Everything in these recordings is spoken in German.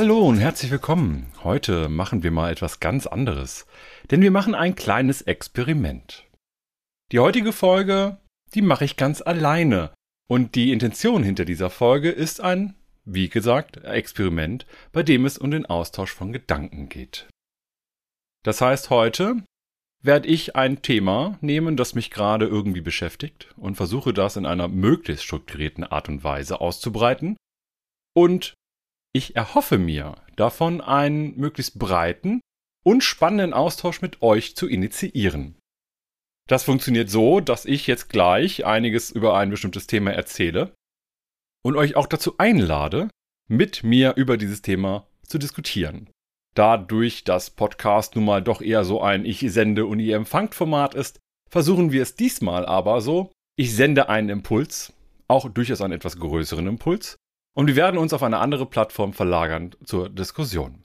Hallo und herzlich willkommen. Heute machen wir mal etwas ganz anderes, denn wir machen ein kleines Experiment. Die heutige Folge, die mache ich ganz alleine und die Intention hinter dieser Folge ist ein, wie gesagt, Experiment, bei dem es um den Austausch von Gedanken geht. Das heißt, heute werde ich ein Thema nehmen, das mich gerade irgendwie beschäftigt und versuche das in einer möglichst strukturierten Art und Weise auszubreiten. Und ich erhoffe mir davon einen möglichst breiten und spannenden Austausch mit euch zu initiieren. Das funktioniert so, dass ich jetzt gleich einiges über ein bestimmtes Thema erzähle und euch auch dazu einlade, mit mir über dieses Thema zu diskutieren. Dadurch, dass Podcast nun mal doch eher so ein Ich sende und ihr empfangt Format ist, versuchen wir es diesmal aber so, ich sende einen Impuls, auch durchaus einen etwas größeren Impuls, und wir werden uns auf eine andere Plattform verlagern zur Diskussion.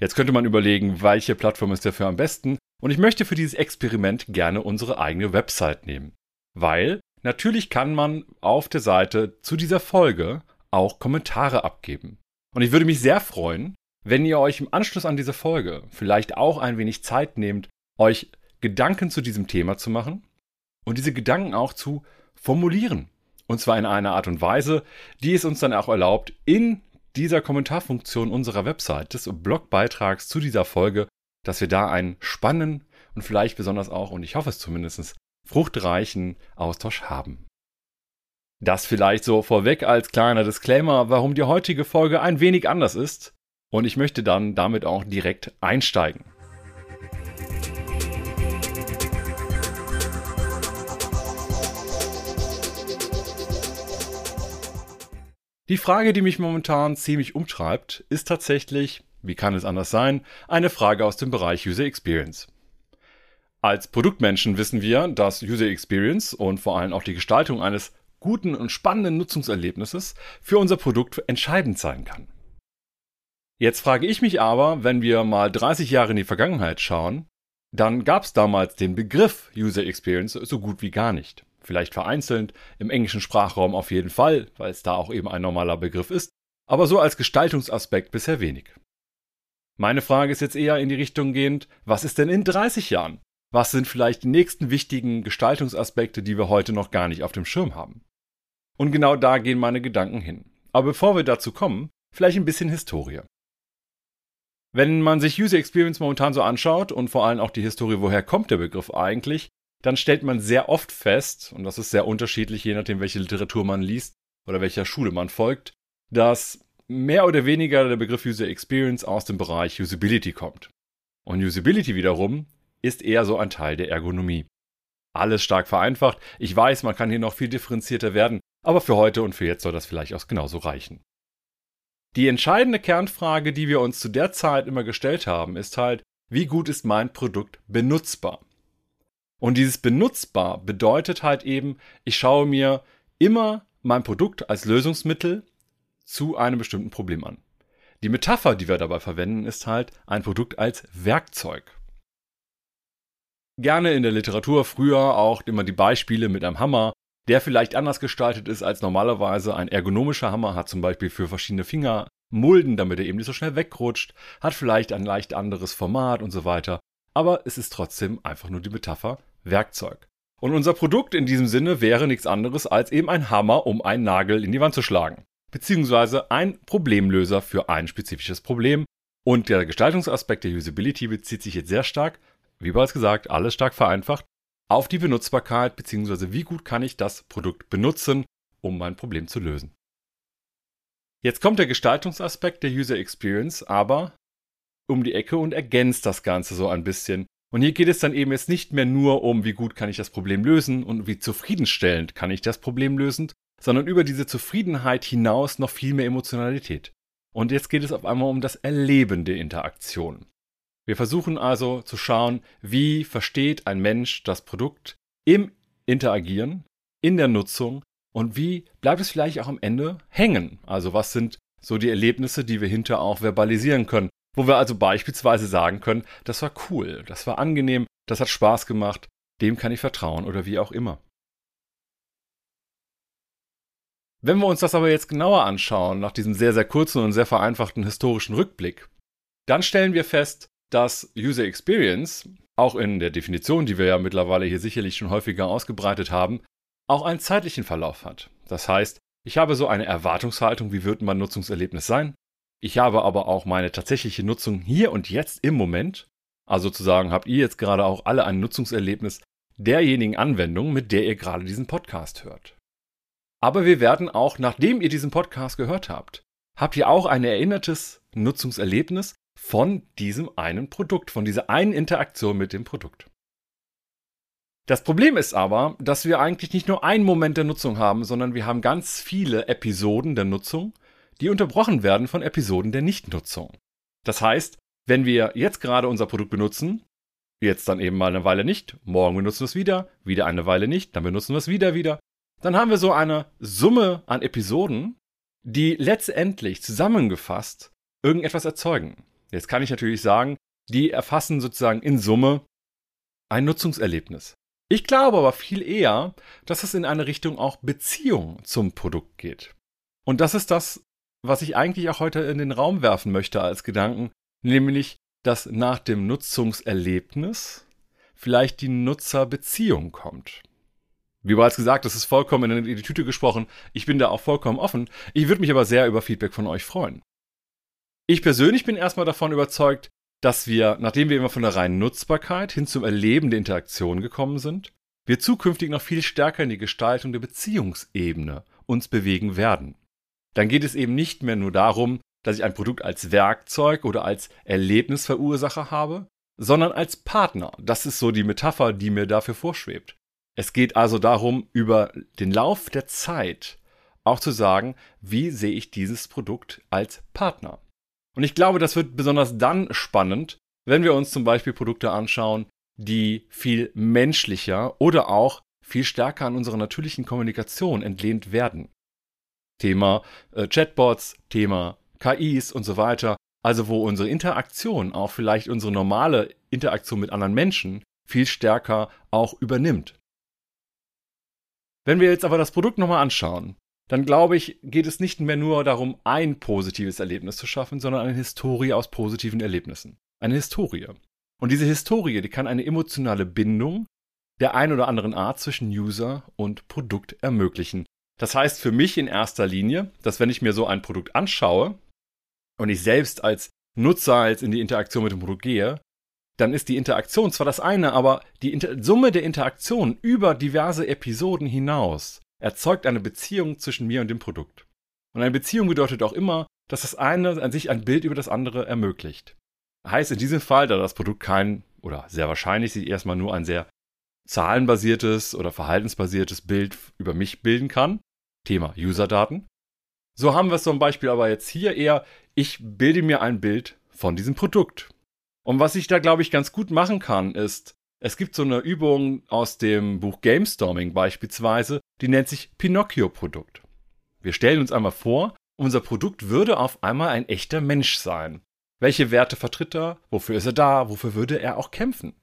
Jetzt könnte man überlegen, welche Plattform ist dafür am besten, und ich möchte für dieses Experiment gerne unsere eigene Website nehmen. Weil natürlich kann man auf der Seite zu dieser Folge auch Kommentare abgeben. Und ich würde mich sehr freuen, wenn ihr euch im Anschluss an diese Folge vielleicht auch ein wenig Zeit nehmt, euch Gedanken zu diesem Thema zu machen und diese Gedanken auch zu formulieren. Und zwar in einer Art und Weise, die es uns dann auch erlaubt, in dieser Kommentarfunktion unserer Website, des Blogbeitrags zu dieser Folge, dass wir da einen spannenden und vielleicht besonders auch, und ich hoffe es zumindest, fruchtreichen Austausch haben. Das vielleicht so vorweg als kleiner Disclaimer, warum die heutige Folge ein wenig anders ist. Und ich möchte dann damit auch direkt einsteigen. Die Frage, die mich momentan ziemlich umtreibt, ist tatsächlich, wie kann es anders sein, eine Frage aus dem Bereich User Experience. Als Produktmenschen wissen wir, dass User Experience und vor allem auch die Gestaltung eines guten und spannenden Nutzungserlebnisses für unser Produkt entscheidend sein kann. Jetzt frage ich mich aber, wenn wir mal 30 Jahre in die Vergangenheit schauen, dann gab es damals den Begriff User Experience so gut wie gar nicht. Vielleicht vereinzelt, im englischen Sprachraum auf jeden Fall, weil es da auch eben ein normaler Begriff ist, aber so als Gestaltungsaspekt bisher wenig. Meine Frage ist jetzt eher in die Richtung gehend, was ist denn in 30 Jahren? Was sind vielleicht die nächsten wichtigen Gestaltungsaspekte, die wir heute noch gar nicht auf dem Schirm haben? Und genau da gehen meine Gedanken hin. Aber bevor wir dazu kommen, vielleicht ein bisschen Historie. Wenn man sich User Experience momentan so anschaut und vor allem auch die Historie, woher kommt der Begriff eigentlich, dann stellt man sehr oft fest, und das ist sehr unterschiedlich, je nachdem, welche Literatur man liest oder welcher Schule man folgt, dass mehr oder weniger der Begriff User Experience aus dem Bereich Usability kommt. Und Usability wiederum ist eher so ein Teil der Ergonomie. Alles stark vereinfacht. Ich weiß, man kann hier noch viel differenzierter werden, aber für heute und für jetzt soll das vielleicht auch genauso reichen. Die entscheidende Kernfrage, die wir uns zu der Zeit immer gestellt haben, ist halt, wie gut ist mein Produkt benutzbar? Und dieses benutzbar bedeutet halt eben, ich schaue mir immer mein Produkt als Lösungsmittel zu einem bestimmten Problem an. Die Metapher, die wir dabei verwenden, ist halt ein Produkt als Werkzeug. Gerne in der Literatur früher auch immer die Beispiele mit einem Hammer der vielleicht anders gestaltet ist als normalerweise. Ein ergonomischer Hammer hat zum Beispiel für verschiedene Finger Mulden, damit er eben nicht so schnell wegrutscht, hat vielleicht ein leicht anderes Format und so weiter. Aber es ist trotzdem einfach nur die Metapher Werkzeug. Und unser Produkt in diesem Sinne wäre nichts anderes als eben ein Hammer, um einen Nagel in die Wand zu schlagen. Beziehungsweise ein Problemlöser für ein spezifisches Problem. Und der Gestaltungsaspekt der Usability bezieht sich jetzt sehr stark, wie bereits gesagt, alles stark vereinfacht, auf die Benutzbarkeit bzw. wie gut kann ich das Produkt benutzen, um mein Problem zu lösen. Jetzt kommt der Gestaltungsaspekt der User Experience aber um die Ecke und ergänzt das Ganze so ein bisschen. Und hier geht es dann eben jetzt nicht mehr nur um, wie gut kann ich das Problem lösen und wie zufriedenstellend kann ich das Problem lösen, sondern über diese Zufriedenheit hinaus noch viel mehr Emotionalität. Und jetzt geht es auf einmal um das Erleben der Interaktion. Wir versuchen also zu schauen, wie versteht ein Mensch das Produkt im Interagieren, in der Nutzung und wie bleibt es vielleicht auch am Ende hängen. Also was sind so die Erlebnisse, die wir hinterher auch verbalisieren können, wo wir also beispielsweise sagen können, das war cool, das war angenehm, das hat Spaß gemacht, dem kann ich vertrauen oder wie auch immer. Wenn wir uns das aber jetzt genauer anschauen, nach diesem sehr, sehr kurzen und sehr vereinfachten historischen Rückblick, dann stellen wir fest, dass User Experience, auch in der Definition, die wir ja mittlerweile hier sicherlich schon häufiger ausgebreitet haben, auch einen zeitlichen Verlauf hat. Das heißt, ich habe so eine Erwartungshaltung, wie wird mein Nutzungserlebnis sein. Ich habe aber auch meine tatsächliche Nutzung hier und jetzt im Moment. Also sozusagen habt ihr jetzt gerade auch alle ein Nutzungserlebnis derjenigen Anwendung, mit der ihr gerade diesen Podcast hört. Aber wir werden auch, nachdem ihr diesen Podcast gehört habt, habt ihr auch ein erinnertes Nutzungserlebnis von diesem einen Produkt, von dieser einen Interaktion mit dem Produkt. Das Problem ist aber, dass wir eigentlich nicht nur einen Moment der Nutzung haben, sondern wir haben ganz viele Episoden der Nutzung, die unterbrochen werden von Episoden der Nichtnutzung. Das heißt, wenn wir jetzt gerade unser Produkt benutzen, jetzt dann eben mal eine Weile nicht, morgen benutzen wir es wieder, wieder eine Weile nicht, dann benutzen wir es wieder wieder, dann haben wir so eine Summe an Episoden, die letztendlich zusammengefasst irgendetwas erzeugen. Jetzt kann ich natürlich sagen, die erfassen sozusagen in Summe ein Nutzungserlebnis. Ich glaube aber viel eher, dass es in eine Richtung auch Beziehung zum Produkt geht. Und das ist das, was ich eigentlich auch heute in den Raum werfen möchte als Gedanken, nämlich, dass nach dem Nutzungserlebnis vielleicht die Nutzerbeziehung kommt. Wie bereits gesagt, das ist vollkommen in die Tüte gesprochen. Ich bin da auch vollkommen offen. Ich würde mich aber sehr über Feedback von euch freuen. Ich persönlich bin erstmal davon überzeugt, dass wir, nachdem wir immer von der reinen Nutzbarkeit hin zum Erleben der Interaktion gekommen sind, wir zukünftig noch viel stärker in die Gestaltung der Beziehungsebene uns bewegen werden. Dann geht es eben nicht mehr nur darum, dass ich ein Produkt als Werkzeug oder als Erlebnisverursacher habe, sondern als Partner. Das ist so die Metapher, die mir dafür vorschwebt. Es geht also darum, über den Lauf der Zeit auch zu sagen, wie sehe ich dieses Produkt als Partner. Und ich glaube, das wird besonders dann spannend, wenn wir uns zum Beispiel Produkte anschauen, die viel menschlicher oder auch viel stärker an unserer natürlichen Kommunikation entlehnt werden. Thema äh, Chatbots, Thema KIs und so weiter. Also wo unsere Interaktion auch vielleicht unsere normale Interaktion mit anderen Menschen viel stärker auch übernimmt. Wenn wir jetzt aber das Produkt nochmal anschauen, dann glaube ich, geht es nicht mehr nur darum, ein positives Erlebnis zu schaffen, sondern eine Historie aus positiven Erlebnissen. Eine Historie. Und diese Historie, die kann eine emotionale Bindung der ein oder anderen Art zwischen User und Produkt ermöglichen. Das heißt für mich in erster Linie, dass wenn ich mir so ein Produkt anschaue und ich selbst als Nutzer jetzt in die Interaktion mit dem Produkt gehe, dann ist die Interaktion zwar das eine, aber die Inter Summe der Interaktion über diverse Episoden hinaus erzeugt eine Beziehung zwischen mir und dem Produkt. Und eine Beziehung bedeutet auch immer, dass das eine an sich ein Bild über das andere ermöglicht. Heißt in diesem Fall, da das Produkt kein oder sehr wahrscheinlich sich erstmal nur ein sehr zahlenbasiertes oder verhaltensbasiertes Bild über mich bilden kann, Thema Userdaten. So haben wir es zum Beispiel aber jetzt hier eher, ich bilde mir ein Bild von diesem Produkt. Und was ich da, glaube ich, ganz gut machen kann, ist, es gibt so eine Übung aus dem Buch Gamestorming beispielsweise, die nennt sich Pinocchio-Produkt. Wir stellen uns einmal vor, unser Produkt würde auf einmal ein echter Mensch sein. Welche Werte vertritt er? Wofür ist er da? Wofür würde er auch kämpfen?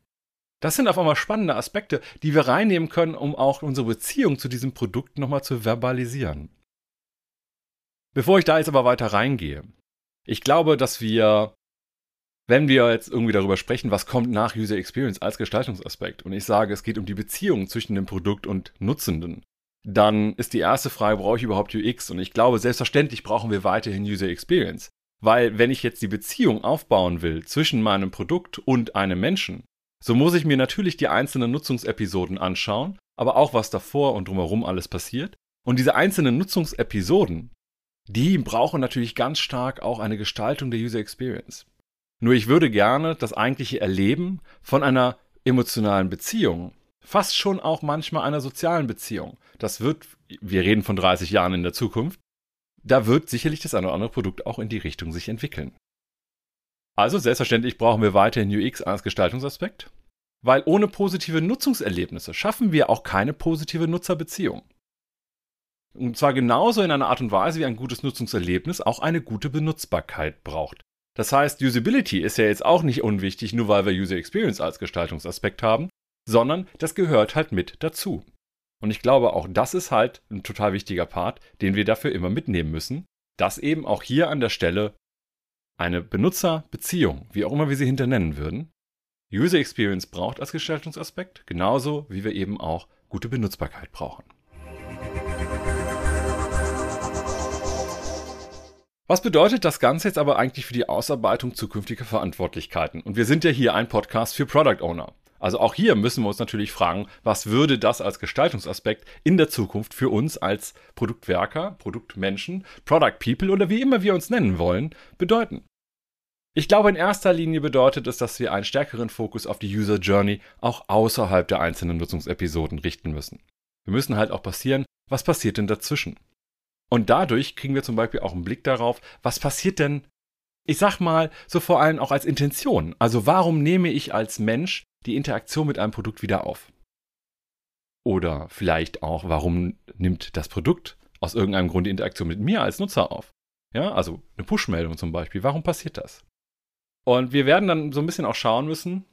Das sind auf einmal spannende Aspekte, die wir reinnehmen können, um auch unsere Beziehung zu diesem Produkt nochmal zu verbalisieren. Bevor ich da jetzt aber weiter reingehe, ich glaube, dass wir wenn wir jetzt irgendwie darüber sprechen, was kommt nach User Experience als Gestaltungsaspekt und ich sage, es geht um die Beziehung zwischen dem Produkt und Nutzenden, dann ist die erste Frage, brauche ich überhaupt UX? Und ich glaube, selbstverständlich brauchen wir weiterhin User Experience. Weil wenn ich jetzt die Beziehung aufbauen will zwischen meinem Produkt und einem Menschen, so muss ich mir natürlich die einzelnen Nutzungsepisoden anschauen, aber auch was davor und drumherum alles passiert. Und diese einzelnen Nutzungsepisoden, die brauchen natürlich ganz stark auch eine Gestaltung der User Experience. Nur ich würde gerne das eigentliche Erleben von einer emotionalen Beziehung, fast schon auch manchmal einer sozialen Beziehung, das wird, wir reden von 30 Jahren in der Zukunft, da wird sicherlich das eine oder andere Produkt auch in die Richtung sich entwickeln. Also selbstverständlich brauchen wir weiterhin UX als Gestaltungsaspekt, weil ohne positive Nutzungserlebnisse schaffen wir auch keine positive Nutzerbeziehung. Und zwar genauso in einer Art und Weise, wie ein gutes Nutzungserlebnis auch eine gute Benutzbarkeit braucht. Das heißt, Usability ist ja jetzt auch nicht unwichtig, nur weil wir User Experience als Gestaltungsaspekt haben, sondern das gehört halt mit dazu. Und ich glaube, auch das ist halt ein total wichtiger Part, den wir dafür immer mitnehmen müssen, dass eben auch hier an der Stelle eine Benutzerbeziehung, wie auch immer wir sie hinter nennen würden, User Experience braucht als Gestaltungsaspekt, genauso wie wir eben auch gute Benutzbarkeit brauchen. Was bedeutet das Ganze jetzt aber eigentlich für die Ausarbeitung zukünftiger Verantwortlichkeiten? Und wir sind ja hier ein Podcast für Product Owner. Also auch hier müssen wir uns natürlich fragen, was würde das als Gestaltungsaspekt in der Zukunft für uns als Produktwerker, Produktmenschen, Product People oder wie immer wir uns nennen wollen, bedeuten? Ich glaube, in erster Linie bedeutet es, dass wir einen stärkeren Fokus auf die User Journey auch außerhalb der einzelnen Nutzungsepisoden richten müssen. Wir müssen halt auch passieren, was passiert denn dazwischen? Und dadurch kriegen wir zum Beispiel auch einen Blick darauf, was passiert denn, ich sag mal, so vor allem auch als Intention. Also warum nehme ich als Mensch die Interaktion mit einem Produkt wieder auf? Oder vielleicht auch, warum nimmt das Produkt aus irgendeinem Grund die Interaktion mit mir als Nutzer auf? Ja, also eine Push-Meldung zum Beispiel. Warum passiert das? Und wir werden dann so ein bisschen auch schauen müssen,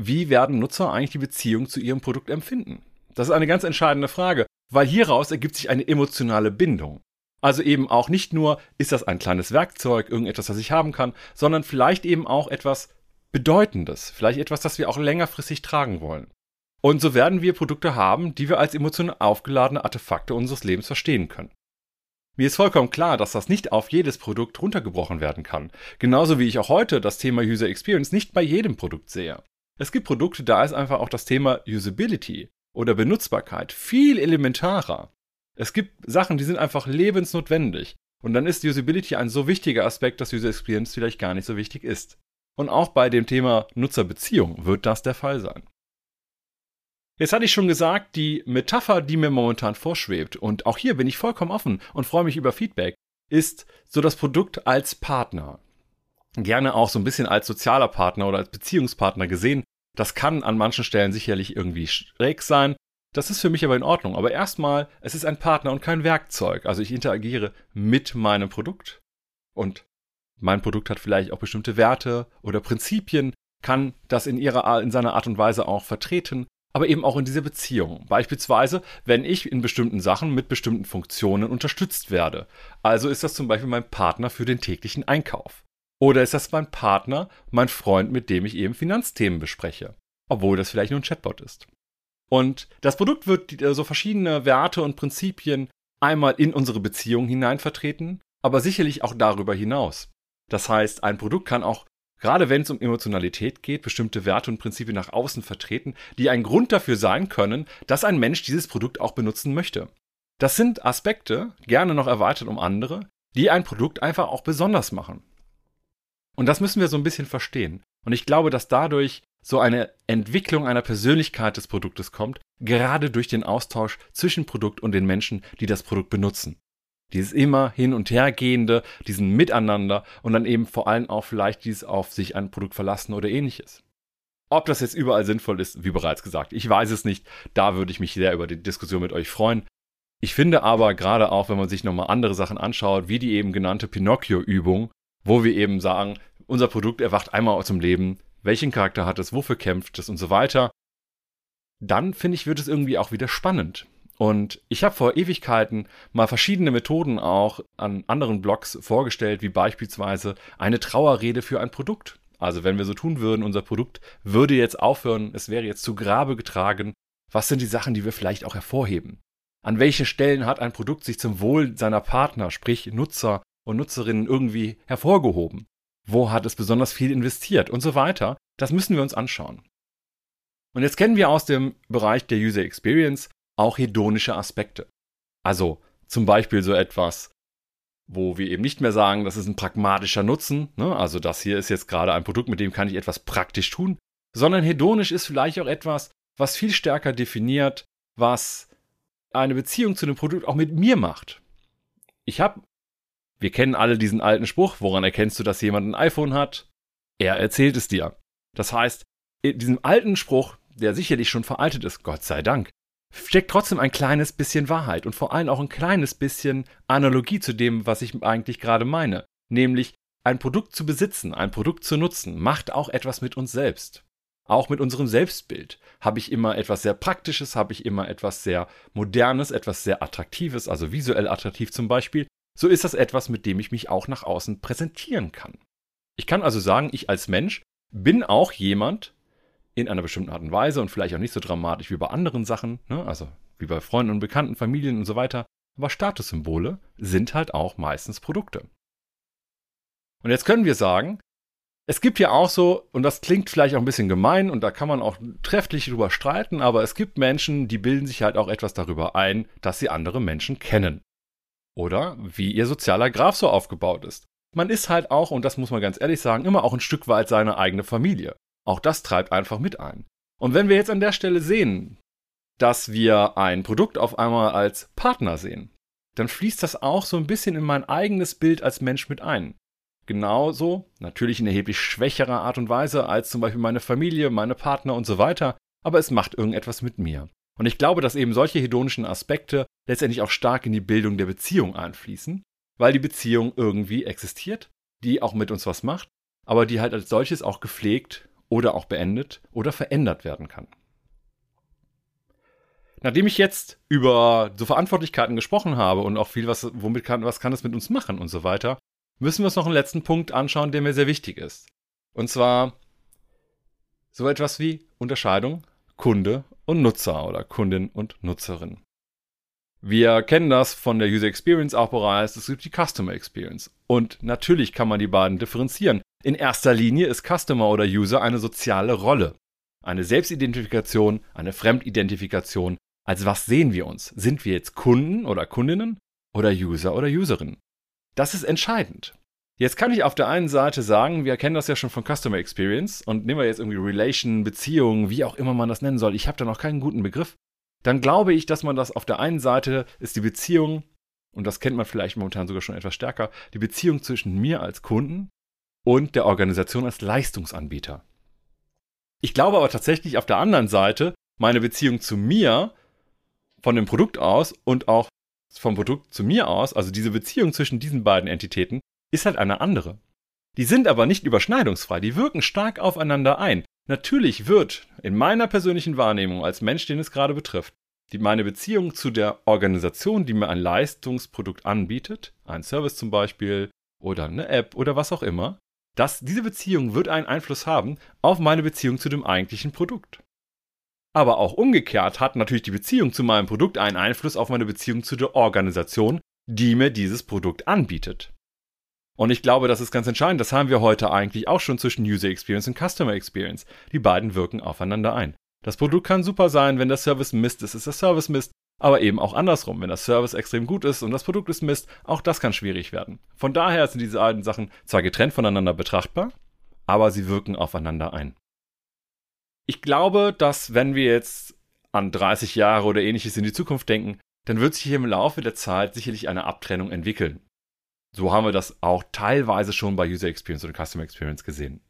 wie werden Nutzer eigentlich die Beziehung zu ihrem Produkt empfinden? Das ist eine ganz entscheidende Frage, weil hieraus ergibt sich eine emotionale Bindung. Also eben auch nicht nur, ist das ein kleines Werkzeug, irgendetwas, was ich haben kann, sondern vielleicht eben auch etwas Bedeutendes, vielleicht etwas, das wir auch längerfristig tragen wollen. Und so werden wir Produkte haben, die wir als emotional aufgeladene Artefakte unseres Lebens verstehen können. Mir ist vollkommen klar, dass das nicht auf jedes Produkt runtergebrochen werden kann. Genauso wie ich auch heute das Thema User Experience nicht bei jedem Produkt sehe. Es gibt Produkte, da ist einfach auch das Thema Usability oder Benutzbarkeit viel elementarer. Es gibt Sachen, die sind einfach lebensnotwendig. Und dann ist Usability ein so wichtiger Aspekt, dass User Experience vielleicht gar nicht so wichtig ist. Und auch bei dem Thema Nutzerbeziehung wird das der Fall sein. Jetzt hatte ich schon gesagt, die Metapher, die mir momentan vorschwebt, und auch hier bin ich vollkommen offen und freue mich über Feedback, ist so das Produkt als Partner. Gerne auch so ein bisschen als sozialer Partner oder als Beziehungspartner gesehen. Das kann an manchen Stellen sicherlich irgendwie schräg sein. Das ist für mich aber in Ordnung. Aber erstmal, es ist ein Partner und kein Werkzeug. Also ich interagiere mit meinem Produkt und mein Produkt hat vielleicht auch bestimmte Werte oder Prinzipien, kann das in ihrer in seiner Art und Weise auch vertreten, aber eben auch in dieser Beziehung. Beispielsweise, wenn ich in bestimmten Sachen mit bestimmten Funktionen unterstützt werde. Also ist das zum Beispiel mein Partner für den täglichen Einkauf. Oder ist das mein Partner, mein Freund, mit dem ich eben Finanzthemen bespreche, obwohl das vielleicht nur ein Chatbot ist. Und das Produkt wird so verschiedene Werte und Prinzipien einmal in unsere Beziehung hinein vertreten, aber sicherlich auch darüber hinaus. Das heißt, ein Produkt kann auch, gerade wenn es um Emotionalität geht, bestimmte Werte und Prinzipien nach außen vertreten, die ein Grund dafür sein können, dass ein Mensch dieses Produkt auch benutzen möchte. Das sind Aspekte, gerne noch erweitert um andere, die ein Produkt einfach auch besonders machen. Und das müssen wir so ein bisschen verstehen. Und ich glaube, dass dadurch so eine Entwicklung einer Persönlichkeit des Produktes kommt, gerade durch den Austausch zwischen Produkt und den Menschen, die das Produkt benutzen. Dieses immer hin und her gehende, diesen Miteinander und dann eben vor allem auch vielleicht dieses auf sich ein Produkt verlassen oder ähnliches. Ob das jetzt überall sinnvoll ist, wie bereits gesagt, ich weiß es nicht. Da würde ich mich sehr über die Diskussion mit euch freuen. Ich finde aber gerade auch, wenn man sich nochmal andere Sachen anschaut, wie die eben genannte Pinocchio-Übung, wo wir eben sagen, unser Produkt erwacht einmal aus dem Leben, welchen Charakter hat es, wofür kämpft es und so weiter, dann finde ich, wird es irgendwie auch wieder spannend. Und ich habe vor Ewigkeiten mal verschiedene Methoden auch an anderen Blogs vorgestellt, wie beispielsweise eine Trauerrede für ein Produkt. Also wenn wir so tun würden, unser Produkt würde jetzt aufhören, es wäre jetzt zu Grabe getragen, was sind die Sachen, die wir vielleicht auch hervorheben? An welche Stellen hat ein Produkt sich zum Wohl seiner Partner, sprich Nutzer und Nutzerinnen irgendwie hervorgehoben? Wo hat es besonders viel investiert und so weiter? Das müssen wir uns anschauen. Und jetzt kennen wir aus dem Bereich der User Experience auch hedonische Aspekte. Also zum Beispiel so etwas, wo wir eben nicht mehr sagen, das ist ein pragmatischer Nutzen, ne? also das hier ist jetzt gerade ein Produkt, mit dem kann ich etwas praktisch tun, sondern hedonisch ist vielleicht auch etwas, was viel stärker definiert, was eine Beziehung zu dem Produkt auch mit mir macht. Ich habe, wir kennen alle diesen alten Spruch, woran erkennst du, dass jemand ein iPhone hat? Er erzählt es dir. Das heißt, in diesem alten Spruch, der sicherlich schon veraltet ist, Gott sei Dank, steckt trotzdem ein kleines bisschen Wahrheit und vor allem auch ein kleines bisschen Analogie zu dem, was ich eigentlich gerade meine. Nämlich ein Produkt zu besitzen, ein Produkt zu nutzen, macht auch etwas mit uns selbst. Auch mit unserem Selbstbild. Habe ich immer etwas sehr Praktisches, habe ich immer etwas sehr Modernes, etwas sehr Attraktives, also visuell attraktiv zum Beispiel, so ist das etwas, mit dem ich mich auch nach außen präsentieren kann. Ich kann also sagen, ich als Mensch bin auch jemand in einer bestimmten Art und Weise und vielleicht auch nicht so dramatisch wie bei anderen Sachen, ne? also wie bei Freunden und Bekannten, Familien und so weiter, aber Statussymbole sind halt auch meistens Produkte. Und jetzt können wir sagen, es gibt ja auch so, und das klingt vielleicht auch ein bisschen gemein und da kann man auch trefflich drüber streiten, aber es gibt Menschen, die bilden sich halt auch etwas darüber ein, dass sie andere Menschen kennen. Oder wie ihr sozialer Graph so aufgebaut ist. Man ist halt auch, und das muss man ganz ehrlich sagen, immer auch ein Stück weit seine eigene Familie. Auch das treibt einfach mit ein. Und wenn wir jetzt an der Stelle sehen, dass wir ein Produkt auf einmal als Partner sehen, dann fließt das auch so ein bisschen in mein eigenes Bild als Mensch mit ein genauso, natürlich in erheblich schwächerer Art und Weise als zum Beispiel meine Familie, meine Partner und so weiter, aber es macht irgendetwas mit mir. Und ich glaube, dass eben solche hedonischen Aspekte letztendlich auch stark in die Bildung der Beziehung einfließen, weil die Beziehung irgendwie existiert, die auch mit uns was macht, aber die halt als solches auch gepflegt oder auch beendet oder verändert werden kann. Nachdem ich jetzt über so Verantwortlichkeiten gesprochen habe und auch viel, was, womit kann, was kann es mit uns machen und so weiter, müssen wir uns noch einen letzten Punkt anschauen, der mir sehr wichtig ist. Und zwar so etwas wie Unterscheidung Kunde und Nutzer oder Kundin und Nutzerin. Wir kennen das von der User Experience auch bereits, es gibt die Customer Experience. Und natürlich kann man die beiden differenzieren. In erster Linie ist Customer oder User eine soziale Rolle. Eine Selbstidentifikation, eine Fremdidentifikation. Als was sehen wir uns? Sind wir jetzt Kunden oder Kundinnen oder User oder Userinnen? Das ist entscheidend. Jetzt kann ich auf der einen Seite sagen, wir kennen das ja schon von Customer Experience und nehmen wir jetzt irgendwie Relation, Beziehung, wie auch immer man das nennen soll. Ich habe da noch keinen guten Begriff. Dann glaube ich, dass man das auf der einen Seite ist die Beziehung, und das kennt man vielleicht momentan sogar schon etwas stärker, die Beziehung zwischen mir als Kunden und der Organisation als Leistungsanbieter. Ich glaube aber tatsächlich auf der anderen Seite meine Beziehung zu mir von dem Produkt aus und auch vom Produkt zu mir aus, also diese Beziehung zwischen diesen beiden Entitäten, ist halt eine andere. Die sind aber nicht überschneidungsfrei, die wirken stark aufeinander ein. Natürlich wird in meiner persönlichen Wahrnehmung als Mensch, den es gerade betrifft, die meine Beziehung zu der Organisation, die mir ein Leistungsprodukt anbietet, ein Service zum Beispiel oder eine App oder was auch immer, dass diese Beziehung wird einen Einfluss haben auf meine Beziehung zu dem eigentlichen Produkt. Aber auch umgekehrt hat natürlich die Beziehung zu meinem Produkt einen Einfluss auf meine Beziehung zu der Organisation, die mir dieses Produkt anbietet. Und ich glaube, das ist ganz entscheidend. Das haben wir heute eigentlich auch schon zwischen User Experience und Customer Experience. Die beiden wirken aufeinander ein. Das Produkt kann super sein, wenn der Service Mist ist, ist der Service Mist. Aber eben auch andersrum, wenn der Service extrem gut ist und das Produkt ist Mist, auch das kann schwierig werden. Von daher sind diese beiden Sachen zwar getrennt voneinander betrachtbar, aber sie wirken aufeinander ein. Ich glaube, dass wenn wir jetzt an 30 Jahre oder ähnliches in die Zukunft denken, dann wird sich hier im Laufe der Zeit sicherlich eine Abtrennung entwickeln. So haben wir das auch teilweise schon bei User Experience oder Customer Experience gesehen.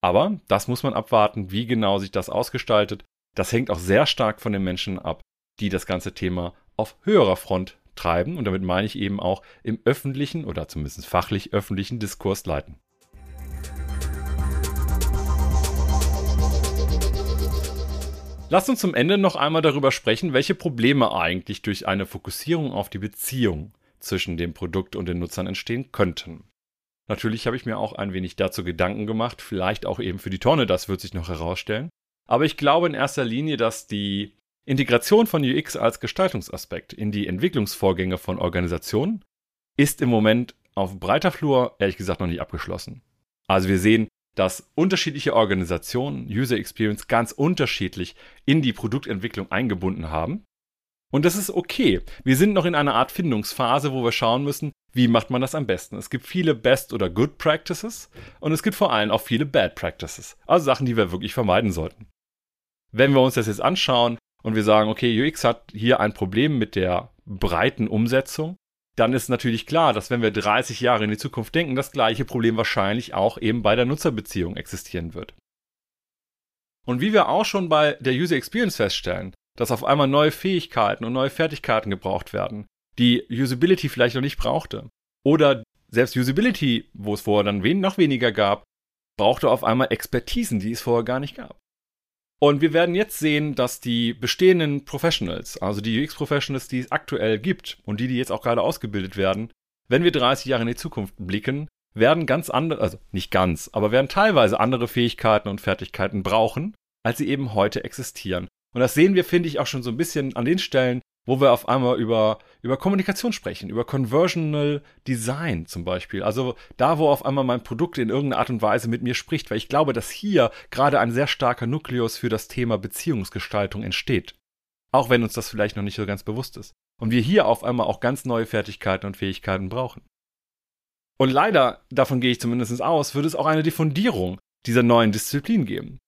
Aber das muss man abwarten, wie genau sich das ausgestaltet. Das hängt auch sehr stark von den Menschen ab, die das ganze Thema auf höherer Front treiben. Und damit meine ich eben auch im öffentlichen oder zumindest fachlich öffentlichen Diskurs leiten. Lasst uns zum Ende noch einmal darüber sprechen, welche Probleme eigentlich durch eine Fokussierung auf die Beziehung zwischen dem Produkt und den Nutzern entstehen könnten. Natürlich habe ich mir auch ein wenig dazu Gedanken gemacht, vielleicht auch eben für die Tonne, das wird sich noch herausstellen. Aber ich glaube in erster Linie, dass die Integration von UX als Gestaltungsaspekt in die Entwicklungsvorgänge von Organisationen ist im Moment auf breiter Flur ehrlich gesagt noch nicht abgeschlossen. Also wir sehen dass unterschiedliche Organisationen User Experience ganz unterschiedlich in die Produktentwicklung eingebunden haben. Und das ist okay. Wir sind noch in einer Art Findungsphase, wo wir schauen müssen, wie macht man das am besten. Es gibt viele Best- oder Good Practices und es gibt vor allem auch viele Bad Practices, also Sachen, die wir wirklich vermeiden sollten. Wenn wir uns das jetzt anschauen und wir sagen, okay, UX hat hier ein Problem mit der breiten Umsetzung, dann ist natürlich klar, dass wenn wir 30 Jahre in die Zukunft denken, das gleiche Problem wahrscheinlich auch eben bei der Nutzerbeziehung existieren wird. Und wie wir auch schon bei der User Experience feststellen, dass auf einmal neue Fähigkeiten und neue Fertigkeiten gebraucht werden, die Usability vielleicht noch nicht brauchte. Oder selbst Usability, wo es vorher dann noch weniger gab, brauchte auf einmal Expertisen, die es vorher gar nicht gab. Und wir werden jetzt sehen, dass die bestehenden Professionals, also die UX-Professionals, die es aktuell gibt und die, die jetzt auch gerade ausgebildet werden, wenn wir 30 Jahre in die Zukunft blicken, werden ganz andere, also nicht ganz, aber werden teilweise andere Fähigkeiten und Fertigkeiten brauchen, als sie eben heute existieren. Und das sehen wir, finde ich, auch schon so ein bisschen an den Stellen, wo wir auf einmal über, über Kommunikation sprechen, über Conversional Design zum Beispiel. Also da, wo auf einmal mein Produkt in irgendeiner Art und Weise mit mir spricht, weil ich glaube, dass hier gerade ein sehr starker Nukleus für das Thema Beziehungsgestaltung entsteht. Auch wenn uns das vielleicht noch nicht so ganz bewusst ist. Und wir hier auf einmal auch ganz neue Fertigkeiten und Fähigkeiten brauchen. Und leider, davon gehe ich zumindest aus, wird es auch eine Diffundierung dieser neuen Disziplin geben.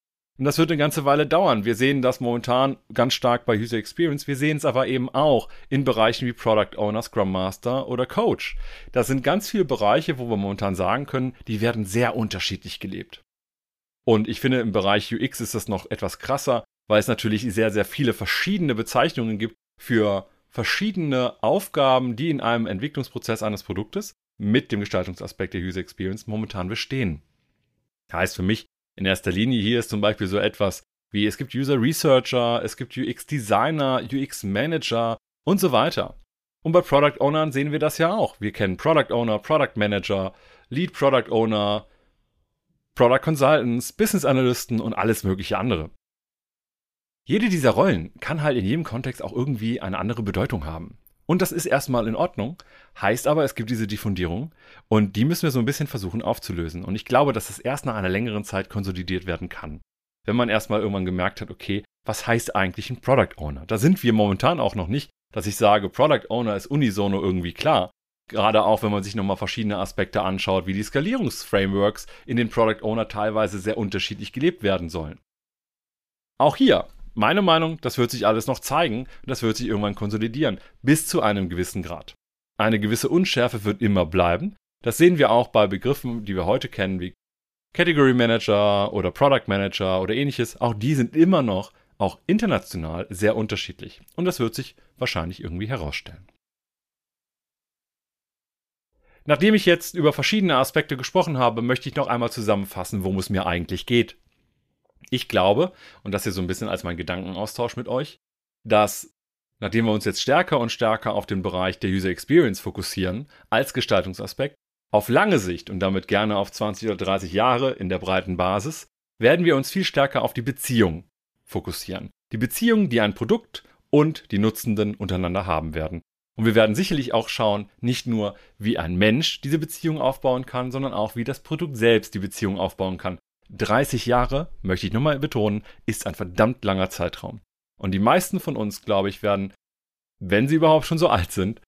Und das wird eine ganze Weile dauern. Wir sehen das momentan ganz stark bei User Experience. Wir sehen es aber eben auch in Bereichen wie Product Owner, Scrum Master oder Coach. Das sind ganz viele Bereiche, wo wir momentan sagen können, die werden sehr unterschiedlich gelebt. Und ich finde, im Bereich UX ist das noch etwas krasser, weil es natürlich sehr, sehr viele verschiedene Bezeichnungen gibt für verschiedene Aufgaben, die in einem Entwicklungsprozess eines Produktes mit dem Gestaltungsaspekt der User Experience momentan bestehen. Heißt für mich, in erster Linie hier ist zum Beispiel so etwas wie es gibt User Researcher, es gibt UX Designer, UX Manager und so weiter. Und bei Product Ownern sehen wir das ja auch. Wir kennen Product Owner, Product Manager, Lead Product Owner, Product Consultants, Business Analysten und alles mögliche andere. Jede dieser Rollen kann halt in jedem Kontext auch irgendwie eine andere Bedeutung haben. Und das ist erstmal in Ordnung, heißt aber, es gibt diese Diffundierung und die müssen wir so ein bisschen versuchen aufzulösen. Und ich glaube, dass es erst nach einer längeren Zeit konsolidiert werden kann. Wenn man erstmal irgendwann gemerkt hat, okay, was heißt eigentlich ein Product Owner? Da sind wir momentan auch noch nicht, dass ich sage, Product Owner ist unisono irgendwie klar. Gerade auch, wenn man sich nochmal verschiedene Aspekte anschaut, wie die Skalierungsframeworks in den Product Owner teilweise sehr unterschiedlich gelebt werden sollen. Auch hier meine Meinung, das wird sich alles noch zeigen, das wird sich irgendwann konsolidieren, bis zu einem gewissen Grad. Eine gewisse Unschärfe wird immer bleiben. Das sehen wir auch bei Begriffen, die wir heute kennen, wie Category Manager oder Product Manager oder ähnliches. Auch die sind immer noch, auch international, sehr unterschiedlich. Und das wird sich wahrscheinlich irgendwie herausstellen. Nachdem ich jetzt über verschiedene Aspekte gesprochen habe, möchte ich noch einmal zusammenfassen, worum es mir eigentlich geht. Ich glaube, und das hier so ein bisschen als mein Gedankenaustausch mit euch, dass nachdem wir uns jetzt stärker und stärker auf den Bereich der User Experience fokussieren, als Gestaltungsaspekt, auf lange Sicht und damit gerne auf 20 oder 30 Jahre in der breiten Basis, werden wir uns viel stärker auf die Beziehung fokussieren. Die Beziehung, die ein Produkt und die Nutzenden untereinander haben werden. Und wir werden sicherlich auch schauen, nicht nur, wie ein Mensch diese Beziehung aufbauen kann, sondern auch, wie das Produkt selbst die Beziehung aufbauen kann. 30 Jahre, möchte ich nochmal betonen, ist ein verdammt langer Zeitraum. Und die meisten von uns, glaube ich, werden, wenn sie überhaupt schon so alt sind,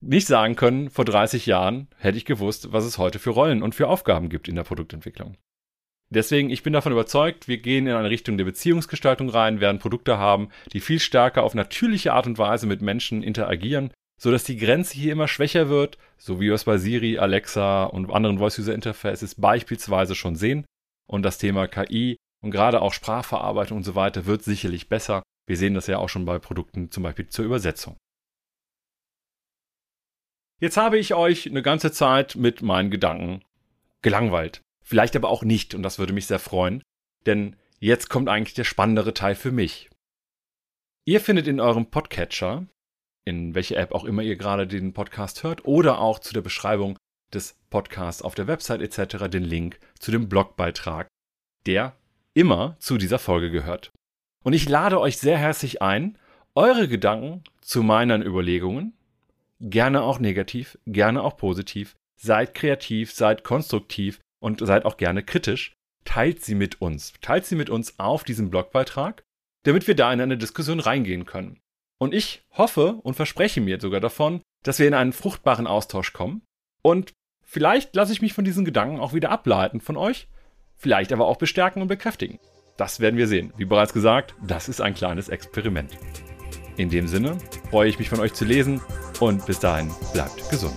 nicht sagen können, vor 30 Jahren hätte ich gewusst, was es heute für Rollen und für Aufgaben gibt in der Produktentwicklung. Deswegen, ich bin davon überzeugt, wir gehen in eine Richtung der Beziehungsgestaltung rein, werden Produkte haben, die viel stärker auf natürliche Art und Weise mit Menschen interagieren, sodass die Grenze hier immer schwächer wird, so wie wir es bei Siri, Alexa und anderen Voice-User-Interfaces beispielsweise schon sehen. Und das Thema KI und gerade auch Sprachverarbeitung und so weiter wird sicherlich besser. Wir sehen das ja auch schon bei Produkten zum Beispiel zur Übersetzung. Jetzt habe ich euch eine ganze Zeit mit meinen Gedanken gelangweilt. Vielleicht aber auch nicht und das würde mich sehr freuen, denn jetzt kommt eigentlich der spannendere Teil für mich. Ihr findet in eurem Podcatcher, in welcher App auch immer ihr gerade den Podcast hört, oder auch zu der Beschreibung des Podcasts auf der Website etc. den Link zu dem Blogbeitrag, der immer zu dieser Folge gehört. Und ich lade euch sehr herzlich ein, eure Gedanken zu meinen Überlegungen, gerne auch negativ, gerne auch positiv, seid kreativ, seid konstruktiv und seid auch gerne kritisch, teilt sie mit uns. Teilt sie mit uns auf diesem Blogbeitrag, damit wir da in eine Diskussion reingehen können. Und ich hoffe und verspreche mir sogar davon, dass wir in einen fruchtbaren Austausch kommen und vielleicht lasse ich mich von diesen Gedanken auch wieder ableiten von euch, vielleicht aber auch bestärken und bekräftigen. Das werden wir sehen. Wie bereits gesagt, das ist ein kleines Experiment. In dem Sinne freue ich mich von euch zu lesen und bis dahin bleibt gesund.